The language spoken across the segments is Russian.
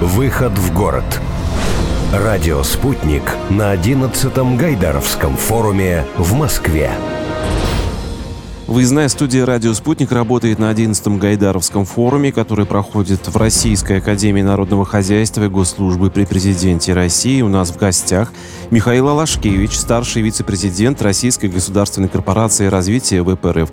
Выход в город. Радио «Спутник» на 11-м Гайдаровском форуме в Москве. Выездная студия «Радио Спутник» работает на 11-м Гайдаровском форуме, который проходит в Российской Академии Народного Хозяйства и Госслужбы при Президенте России. У нас в гостях Михаил Алашкевич, старший вице-президент Российской государственной корпорации развития ВПРФ.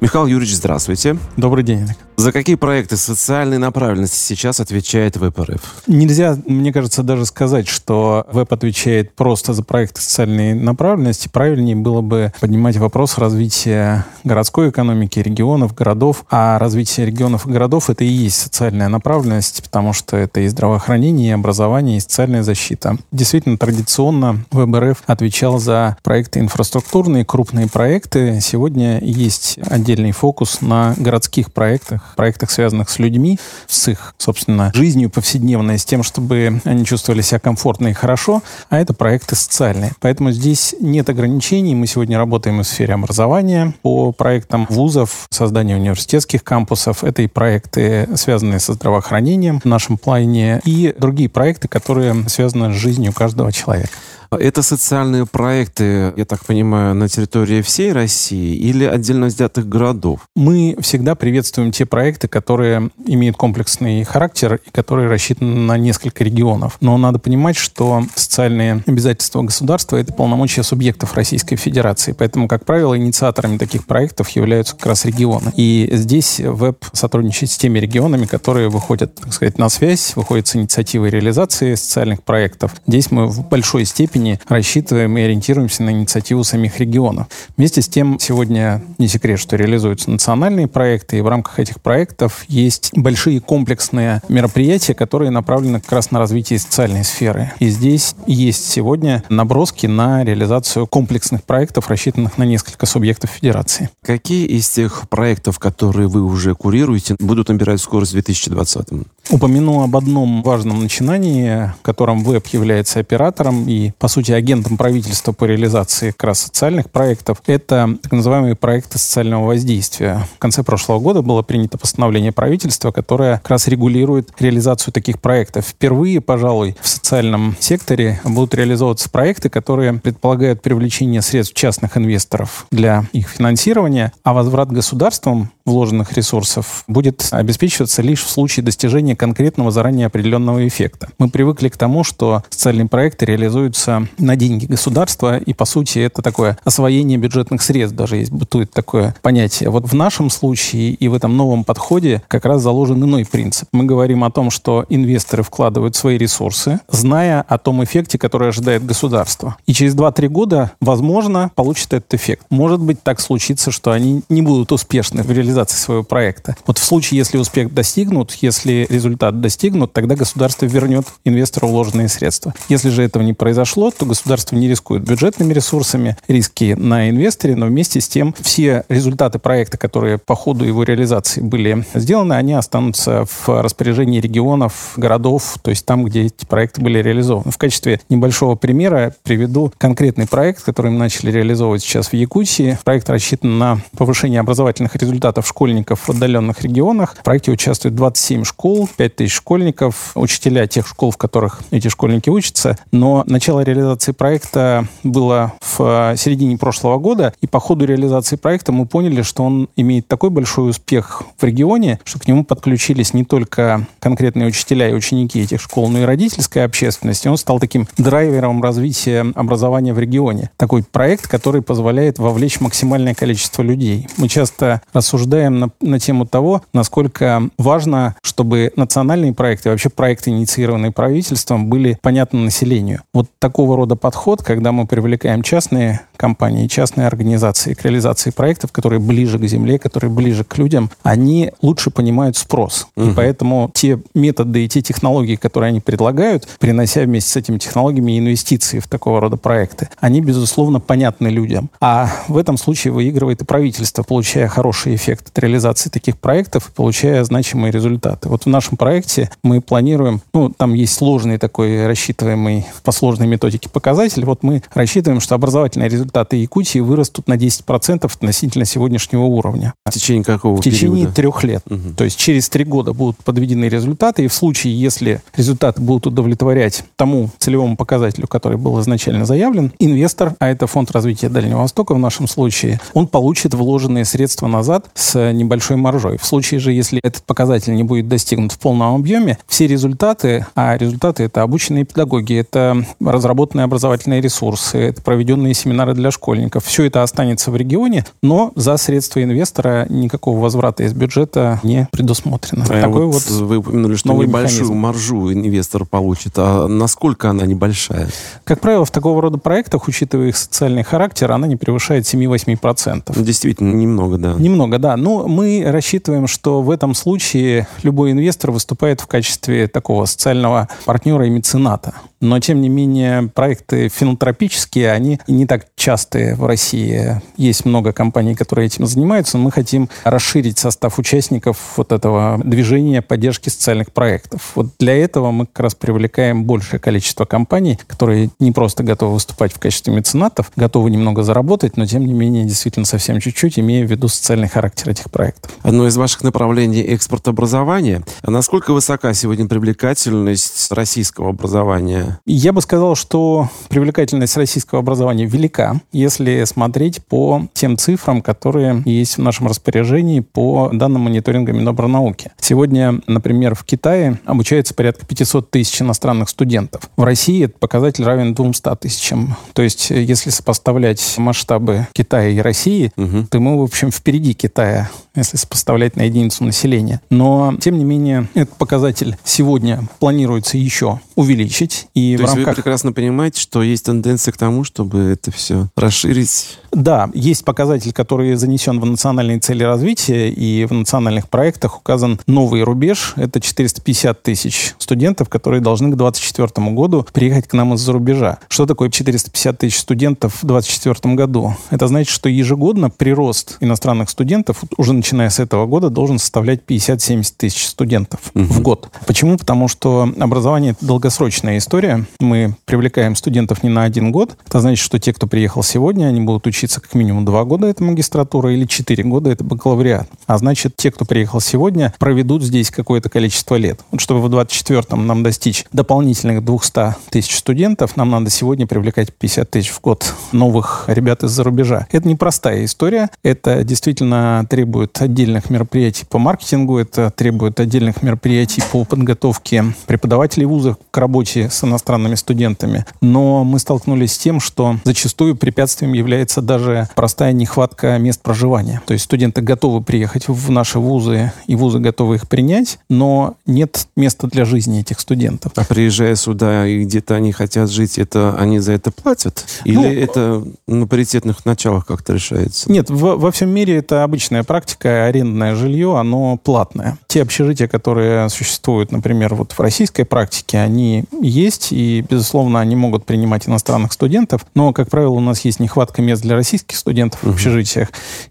Михаил Юрьевич, здравствуйте. Добрый день. За какие проекты социальной направленности сейчас отвечает ВПРФ? Нельзя, мне кажется, даже сказать, что ВЭП отвечает просто за проекты социальной направленности. Правильнее было бы поднимать вопрос развития городской экономики, регионов, городов. А развитие регионов и городов — это и есть социальная направленность, потому что это и здравоохранение, и образование, и социальная защита. Действительно, традиционно ВБРФ отвечал за проекты инфраструктурные, крупные проекты. Сегодня есть отдельный фокус на городских проектах, проектах, связанных с людьми, с их, собственно, жизнью повседневной, с тем, чтобы они чувствовали себя комфортно и хорошо, а это проекты социальные. Поэтому здесь нет ограничений. Мы сегодня работаем в сфере образования по проектам вузов, создания университетских кампусов. Это и проекты, связанные со здравоохранением в нашем плане, и другие проекты, которые связаны с жизнью каждого человека. Это социальные проекты, я так понимаю, на территории всей России или отдельно взятых городов? Мы всегда приветствуем те проекты, которые имеют комплексный характер и которые рассчитаны на несколько регионов. Но надо понимать, что социальные обязательства государства — это полномочия субъектов Российской Федерации. Поэтому, как правило, инициаторами таких проектов являются как раз регионы. И здесь ВЭБ сотрудничает с теми регионами, которые выходят, так сказать, на связь, выходят с инициативой реализации социальных проектов. Здесь мы в большой степени степени рассчитываем и ориентируемся на инициативу самих регионов. Вместе с тем, сегодня не секрет, что реализуются национальные проекты, и в рамках этих проектов есть большие комплексные мероприятия, которые направлены как раз на развитие социальной сферы. И здесь есть сегодня наброски на реализацию комплексных проектов, рассчитанных на несколько субъектов федерации. Какие из тех проектов, которые вы уже курируете, будут набирать скорость в 2020 -м? Упомяну об одном важном начинании, в котором ВЭБ является оператором и, по сути, агентом правительства по реализации как раз социальных проектов. Это так называемые проекты социального воздействия. В конце прошлого года было принято постановление правительства, которое как раз регулирует реализацию таких проектов. Впервые, пожалуй, в социальном секторе будут реализовываться проекты, которые предполагают привлечение средств частных инвесторов для их финансирования, а возврат государством вложенных ресурсов будет обеспечиваться лишь в случае достижения конкретного заранее определенного эффекта. Мы привыкли к тому, что социальные проекты реализуются на деньги государства, и, по сути, это такое освоение бюджетных средств, даже есть бытует такое понятие. Вот в нашем случае и в этом новом подходе как раз заложен иной принцип. Мы говорим о том, что инвесторы вкладывают свои ресурсы, зная о том эффекте, который ожидает государство. И через 2-3 года, возможно, получат этот эффект. Может быть, так случится, что они не будут успешны в реализации реализации своего проекта. Вот в случае, если успех достигнут, если результат достигнут, тогда государство вернет инвестору вложенные средства. Если же этого не произошло, то государство не рискует бюджетными ресурсами, риски на инвесторе, но вместе с тем все результаты проекта, которые по ходу его реализации были сделаны, они останутся в распоряжении регионов, городов, то есть там, где эти проекты были реализованы. В качестве небольшого примера приведу конкретный проект, который мы начали реализовывать сейчас в Якутии. Проект рассчитан на повышение образовательных результатов школьников в отдаленных регионах. В проекте участвует 27 школ, 5000 школьников, учителя тех школ, в которых эти школьники учатся. Но начало реализации проекта было в середине прошлого года, и по ходу реализации проекта мы поняли, что он имеет такой большой успех в регионе, что к нему подключились не только конкретные учителя и ученики этих школ, но и родительская общественность. И он стал таким драйвером развития образования в регионе. Такой проект, который позволяет вовлечь максимальное количество людей. Мы часто рассуждаем рассуждаем на, на тему того, насколько важно, чтобы национальные проекты, вообще проекты, инициированные правительством, были понятны населению. Вот такого рода подход, когда мы привлекаем частные компании, частные организации к реализации проектов, которые ближе к земле, которые ближе к людям, они лучше понимают спрос. Угу. И поэтому те методы и те технологии, которые они предлагают, принося вместе с этими технологиями инвестиции в такого рода проекты, они, безусловно, понятны людям. А в этом случае выигрывает и правительство, получая хороший эффект эффект от реализации таких проектов, получая значимые результаты. Вот в нашем проекте мы планируем, ну, там есть сложный такой рассчитываемый по сложной методике показатель. Вот мы рассчитываем, что образовательные результаты Якутии вырастут на 10% относительно сегодняшнего уровня. В течение какого В течение периода? трех лет. Мгм. То есть через три года будут подведены результаты, и в случае, если результаты будут удовлетворять тому целевому показателю, который был изначально заявлен, инвестор, а это Фонд развития Дальнего Востока в нашем случае, он получит вложенные средства назад с небольшой маржой. В случае же, если этот показатель не будет достигнут в полном объеме, все результаты, а результаты это обученные педагоги, это разработанные образовательные ресурсы, это проведенные семинары для школьников, все это останется в регионе, но за средства инвестора никакого возврата из бюджета не предусмотрено. А Такой вот вот вы упомянули, что небольшую механизм. маржу инвестор получит. А насколько она небольшая? Как правило, в такого рода проектах, учитывая их социальный характер, она не превышает 7-8%. Ну, Действительно, немного, да. Немного, да. Но мы рассчитываем, что в этом случае любой инвестор выступает в качестве такого социального партнера и мецената. Но, тем не менее, проекты филантропические, они не так частые в России. Есть много компаний, которые этим занимаются, мы хотим расширить состав участников вот этого движения поддержки социальных проектов. Вот для этого мы как раз привлекаем большее количество компаний, которые не просто готовы выступать в качестве меценатов, готовы немного заработать, но, тем не менее, действительно совсем чуть-чуть, имея в виду социальный характер этих проектов. Одно из ваших направлений – экспорт образования. А насколько высока сегодня привлекательность российского образования? Я бы сказал, что привлекательность российского образования велика, если смотреть по тем цифрам, которые есть в нашем распоряжении по данным мониторинга Минобрнауки. Сегодня, например, в Китае обучается порядка 500 тысяч иностранных студентов. В России этот показатель равен 200 тысячам. То есть, если сопоставлять масштабы Китая и России, Мгм. то мы, в общем, впереди Китая, yeah. Если сопоставлять на единицу населения. Но, тем не менее, этот показатель сегодня планируется еще увеличить. И То в есть вы прекрасно понимаете, что есть тенденция к тому, чтобы это все расширить. Да, есть показатель, который занесен в национальные цели развития, и в национальных проектах указан новый рубеж. Это 450 тысяч студентов, которые должны к 2024 году приехать к нам из-за рубежа. Что такое 450 тысяч студентов в 2024 году? Это значит, что ежегодно прирост иностранных студентов, уже начиная с этого года, должен составлять 50-70 тысяч студентов в год. Почему? Потому что образование – это долгосрочная история. Мы привлекаем студентов не на один год. Это значит, что те, кто приехал сегодня, они будут учиться как минимум два года, это магистратура, или четыре года, это бакалавриат. А значит, те, кто приехал сегодня, проведут здесь какое-то количество лет. Вот чтобы в 24-м нам достичь дополнительных 200 тысяч студентов, нам надо сегодня привлекать 50 тысяч в год новых ребят из-за рубежа. Это непростая история. Это действительно требует отдельных мероприятий по маркетингу, это требует отдельных мероприятий по подготовке преподавателей вузов к работе с иностранными студентами. Но мы столкнулись с тем, что зачастую препятствием является даже простая нехватка мест проживания. То есть студенты готовы приехать в наши вузы, и вузы готовы их принять, но нет места для жизни этих студентов. А приезжая сюда и где-то они хотят жить, это они за это платят? Или Ну, это на паритетных началах как-то решается? Нет, в- во всем мире это обычная практика. Арендное жилье, оно платное. Те общежития, которые существуют, например, вот в российской практике, они есть, и, безусловно, они могут принимать иностранных студентов, но, как правило, у нас есть нехватка мест для российских студентов в общежитиях,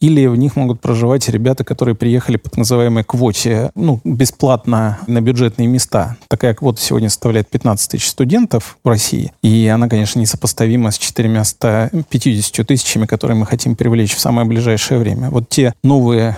или в них могут проживать ребята, которые приехали по так называемой квоте, ну, бесплатно на бюджетные места. Такая квота сегодня составляет 15 тысяч студентов в России, и она, конечно, несопоставима с 450 тысячами, которые мы хотим привлечь в самое ближайшее время. Вот те новые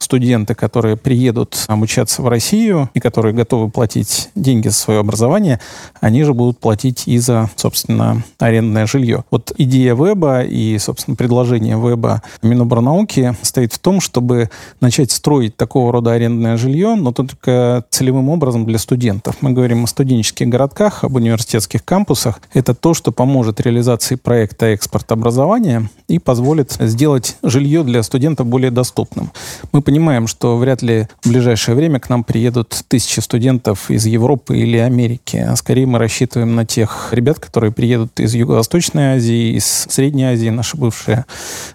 студенты, которые приедут обучаться в Россию и которые готовы платить деньги за свое образование, они же будут платить и за, собственно, арендное жилье. Вот идея веба и, собственно, предложение веба Миноборнауки стоит в том, чтобы начать строить такого рода арендное жилье, но только целевым образом для студентов. Мы говорим о студенческих городках, об университетских кампусах. Это то, что поможет реализации проекта экспорт образования и позволит сделать жилье для студентов более доступным. Мы понимаем, что вряд ли в ближайшее время к нам приедут тысячи студентов из Европы или Америки. А скорее мы рассчитываем на тех ребят, которые приедут из Юго-Восточной Азии, из Средней Азии, наши бывшие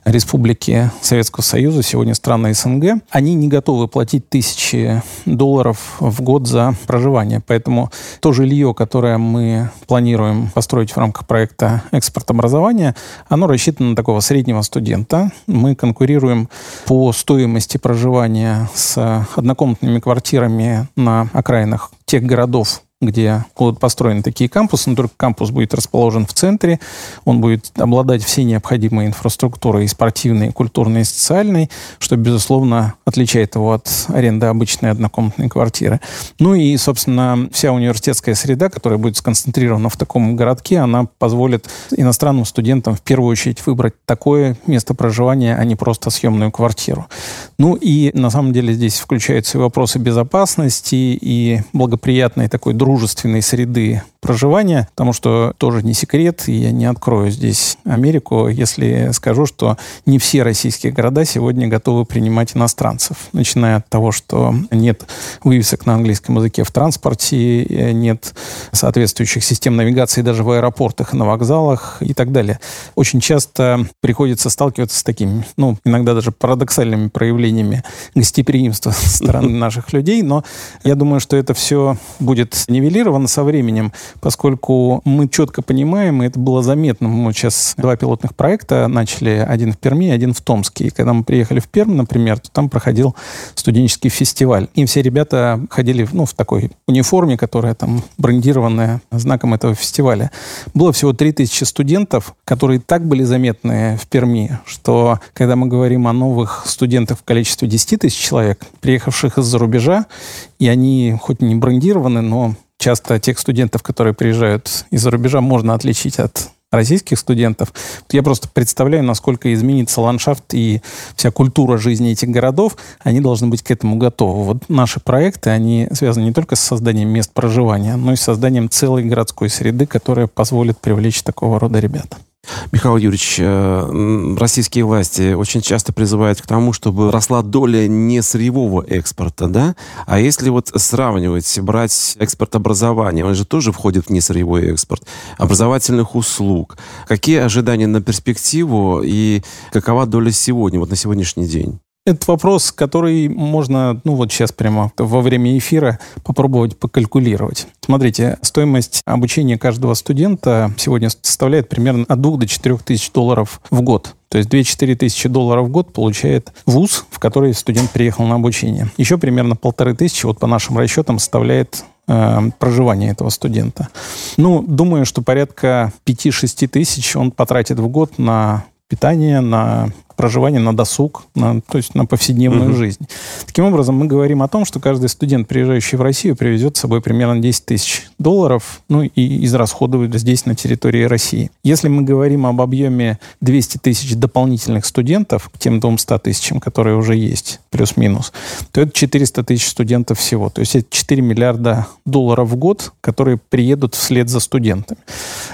республики Советского Союза, сегодня страны СНГ. Они не готовы платить тысячи долларов в год за проживание. Поэтому то жилье, которое мы планируем построить в рамках проекта «Экспорт образования», оно рассчитано на такого среднего студента. Мы конкурируем по стоимости проживания проживания с однокомнатными квартирами на окраинах тех городов, где будут построены такие кампусы, но только кампус будет расположен в центре, он будет обладать всей необходимой инфраструктурой и спортивной, и культурной, и социальной, что, безусловно, отличает его от аренды обычной однокомнатной квартиры. Ну и, собственно, вся университетская среда, которая будет сконцентрирована в таком городке, она позволит иностранным студентам в первую очередь выбрать такое место проживания, а не просто съемную квартиру. Ну и, на самом деле, здесь включаются и вопросы безопасности, и благоприятной такой дружественной среды проживания, потому что тоже не секрет, и я не открою здесь Америку, если скажу, что не все российские города сегодня готовы принимать иностранцев. Начиная от того, что нет вывесок на английском языке в транспорте, нет соответствующих систем навигации даже в аэропортах и на вокзалах и так далее. Очень часто приходится сталкиваться с такими, ну, иногда даже парадоксальными проявлениями гостеприимства со стороны наших людей, но я думаю, что это все будет нивелировано со временем, поскольку мы четко понимаем, и это было заметно, мы сейчас два пилотных проекта начали, один в Перми, один в Томске. И когда мы приехали в Пермь, например, то там проходил студенческий фестиваль. И все ребята ходили ну, в такой униформе, которая там брендированная знаком этого фестиваля. Было всего 3000 студентов, которые так были заметны в Перми, что когда мы говорим о новых студентах в количестве 10 тысяч человек, приехавших из-за рубежа, и они хоть не брендированы, но часто тех студентов, которые приезжают из-за рубежа, можно отличить от российских студентов. Я просто представляю, насколько изменится ландшафт и вся культура жизни этих городов. Они должны быть к этому готовы. Вот наши проекты, они связаны не только с созданием мест проживания, но и с созданием целой городской среды, которая позволит привлечь такого рода ребят. Михаил Юрьевич, э, российские власти очень часто призывают к тому, чтобы росла доля не сырьевого экспорта, да? А если вот сравнивать, брать экспорт образования, он же тоже входит в несырьевой экспорт, образовательных услуг. Какие ожидания на перспективу и какова доля сегодня, вот на сегодняшний день? Это вопрос, который можно, ну вот сейчас прямо во время эфира попробовать покалькулировать. Смотрите, стоимость обучения каждого студента сегодня составляет примерно от 2 до 4 тысяч долларов в год. То есть 2-4 тысячи долларов в год получает вуз, в который студент приехал на обучение. Еще примерно полторы тысячи, вот по нашим расчетам, составляет э, проживание этого студента. Ну, думаю, что порядка 5-6 тысяч он потратит в год на питание, на проживание на досуг, на, то есть на повседневную угу. жизнь. Таким образом, мы говорим о том, что каждый студент, приезжающий в Россию, привезет с собой примерно 10 тысяч долларов, ну и израсходует здесь, на территории России. Если мы говорим об объеме 200 тысяч дополнительных студентов к тем 200 тысячам, которые уже есть, плюс-минус, то это 400 тысяч студентов всего. То есть это 4 миллиарда долларов в год, которые приедут вслед за студентами.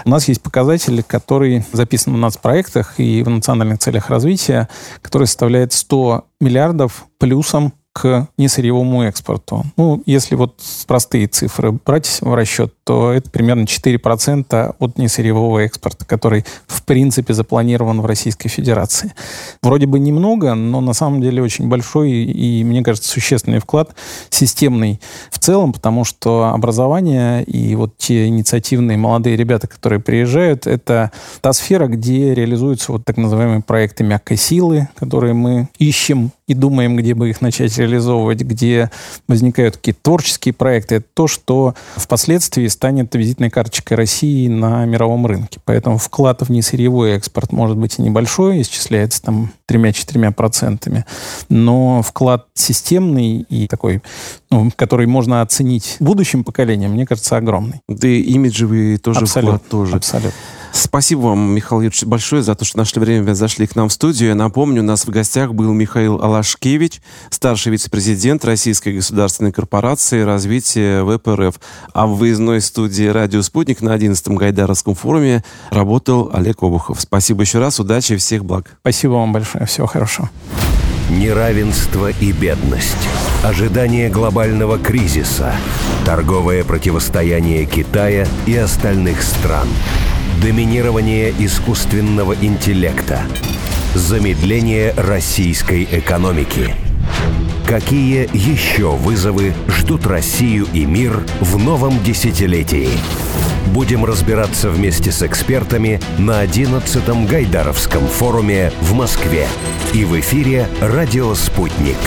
У нас есть показатели, которые записаны в нацпроектах и в национальных целях развития, развития, который составляет 100 миллиардов плюсом к несырьевому экспорту. Ну, если вот простые цифры брать в расчет, то это примерно 4% от несырьевого экспорта, который в принципе запланирован в Российской Федерации. Вроде бы немного, но на самом деле очень большой и, мне кажется, существенный вклад системный в целом, потому что образование и вот те инициативные молодые ребята, которые приезжают, это та сфера, где реализуются вот так называемые проекты мягкой силы, которые мы ищем и думаем, где бы их начать реализовывать, где возникают какие-то творческие проекты, это то, что впоследствии станет визитной карточкой России на мировом рынке. Поэтому вклад в несырьевой экспорт может быть и небольшой, исчисляется там тремя-четырьмя процентами, но вклад системный и такой, ну, который можно оценить будущим поколением, мне кажется, огромный. Да и имиджевый тоже абсолютно, вклад тоже. Абсолютно. Спасибо вам, Михаил Юрьевич, большое за то, что нашли время, зашли к нам в студию. Я напомню, у нас в гостях был Михаил Алашкевич, старший вице-президент Российской государственной корпорации развития ВПРФ. А в выездной студии «Радио Спутник» на 11-м Гайдаровском форуме работал Олег Обухов. Спасибо еще раз, удачи и всех благ. Спасибо вам большое, всего хорошего. Неравенство и бедность. Ожидание глобального кризиса. Торговое противостояние Китая и остальных стран – Доминирование искусственного интеллекта. Замедление российской экономики. Какие еще вызовы ждут Россию и мир в новом десятилетии? будем разбираться вместе с экспертами на 11-м Гайдаровском форуме в Москве и в эфире «Радио Спутник».